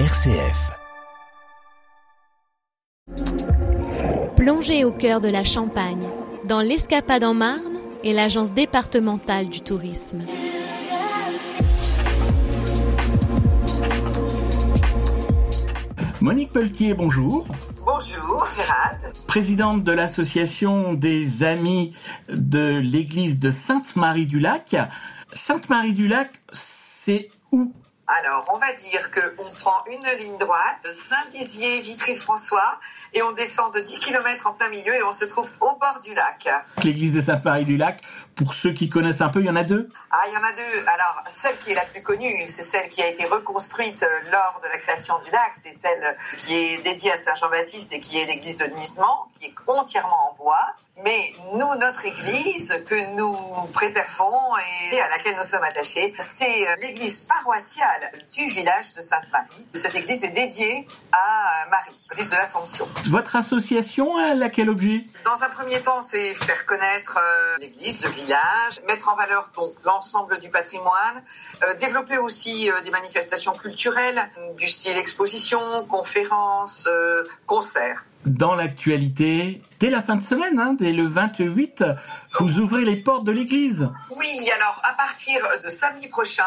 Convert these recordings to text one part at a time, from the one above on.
RCF. Plongez au cœur de la Champagne, dans l'Escapade en Marne et l'Agence départementale du tourisme. Monique Pelletier, bonjour. Bonjour Gérald. Présidente de l'association des Amis de l'église de Sainte-Marie-du-Lac. Sainte-Marie-du-Lac, c'est où Alors, on va dire qu'on prend une ligne droite Saint-Dizier, Vitry-François, et on descend de 10 km en plein milieu et on se trouve au bord du lac. L'église de Sainte-Marie-du-Lac, pour ceux qui connaissent un peu, il y en a deux? Ah, il y en a deux. Alors, celle qui est la plus connue, c'est celle qui a été reconstruite euh, lors de la création du lac. C'est celle qui est dédiée à Saint-Jean-Baptiste et qui est l'église de Nuisement, qui est entièrement en bois. Mais nous, notre église que nous préservons et à laquelle nous sommes attachés, c'est euh, l'église paroissiale du village de Sainte-Marie. Cette église est dédiée à Marie, l'église de l'Assomption. Votre association, elle a quel objet? Dans un premier temps, c'est faire connaître euh, l'église, le village, mettre en valeur donc l'ensemble du patrimoine, euh, développer aussi des manifestations culturelles du style exposition, conférences, concerts. Dans l'actualité, dès la fin de semaine, hein, dès le 28, vous ouvrez les portes de l'église. Oui, alors à partir de samedi prochain,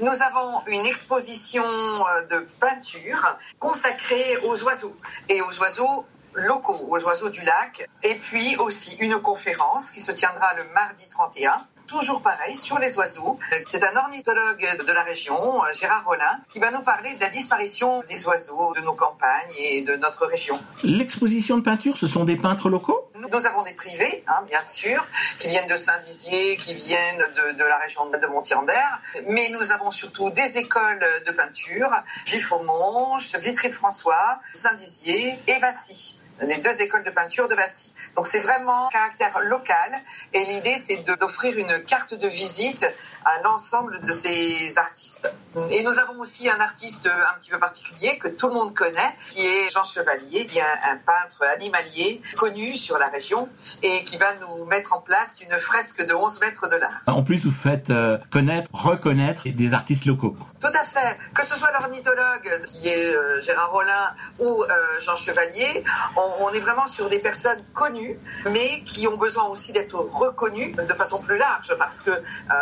nous avons une exposition euh, de peinture consacrée aux oiseaux et aux oiseaux locaux, aux oiseaux du lac, et puis aussi une conférence qui se tiendra le mardi 31 toujours pareil, sur les oiseaux. C'est un ornithologue de la région, Gérard Rollin, qui va nous parler de la disparition des oiseaux de nos campagnes et de notre région. L'exposition de peinture, ce sont des peintres locaux? Nous avons des privés, hein, bien sûr, qui viennent de Saint-Dizier, qui viennent de, de la région de Montier-en-Der, mais nous avons surtout des écoles de peinture, Giffaumont, Vitry-François, Saint-Dizier et Vassy les deux écoles de peinture de Vassy. Donc c'est vraiment caractère local et l'idée c'est d'offrir une carte de visite à l'ensemble de ces artistes. Et nous avons aussi un artiste un petit peu particulier que tout le monde connaît, qui est Jean Chevalier, qui est un peintre animalier connu sur la région et qui va nous mettre en place une fresque de 11 mètres de large. En plus, vous faites euh, connaître, reconnaître des artistes locaux. Tout à fait. Que ce soit l'ornithologue, qui est euh, Gérard Rollin, ou euh, Jean Chevalier, on, on est vraiment sur des personnes connues, mais qui ont besoin aussi d'être reconnues de façon plus large, parce que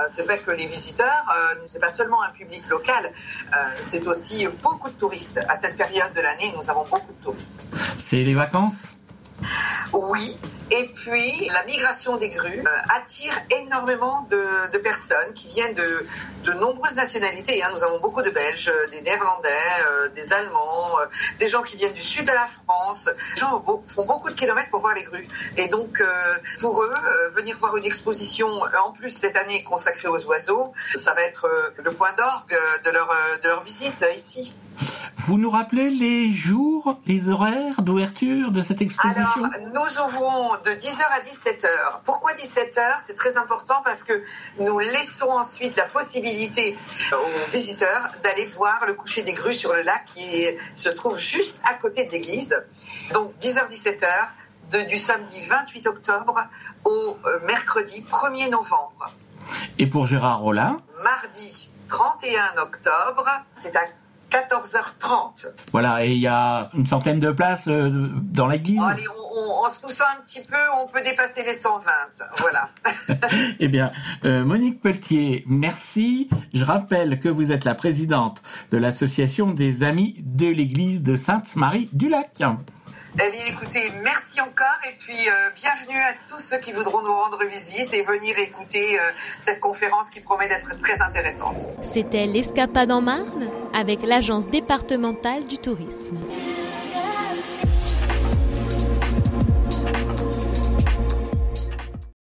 c'est vrai que les visiteurs, c'est pas seulement un public local, c'est aussi beaucoup de touristes. À cette période de l'année, nous avons beaucoup de touristes. C'est les vacances? Oui, et puis la migration des grues euh, attire énormément de, personnes qui viennent de, de nombreuses nationalités. Hein. Nous avons beaucoup de Belges, des Néerlandais, euh, des Allemands, euh, des gens qui viennent du sud de la France. Les gens font beaucoup de kilomètres pour voir les grues. Et donc, euh, pour eux, venir voir une exposition, en plus cette année consacrée aux oiseaux, ça va être le point d'orgue de leur, de leur visite ici. Vous nous rappelez les jours, les horaires d'ouverture de cette exposition Alors, nous ouvrons de 10h à 17h. Pourquoi 17h C'est très important parce que nous laissons ensuite la possibilité aux visiteurs d'aller voir le coucher des grues sur le lac qui se trouve juste à côté de l'église. Donc 10h-17h de, du samedi 28 octobre au mercredi 1er novembre. Et pour Gérard Rollin? Mardi 31 octobre, c'est à 14h30. Voilà, et il y a une centaine de places euh, dans l'église. Oh, allez, on, on, on, se pousse un petit peu, on peut dépasser les 120. Voilà. eh bien, euh, Monique Pelletier, merci. Je rappelle que vous êtes la présidente de l'association des Amis de l'église de Sainte-Marie-du-Lac. Eh bien, écoutez, merci encore et puis euh, bienvenue à tous ceux qui voudront nous rendre visite et venir écouter euh, cette conférence qui promet d'être très intéressante. C'était l'Escapade en Marne avec l'Agence départementale du tourisme.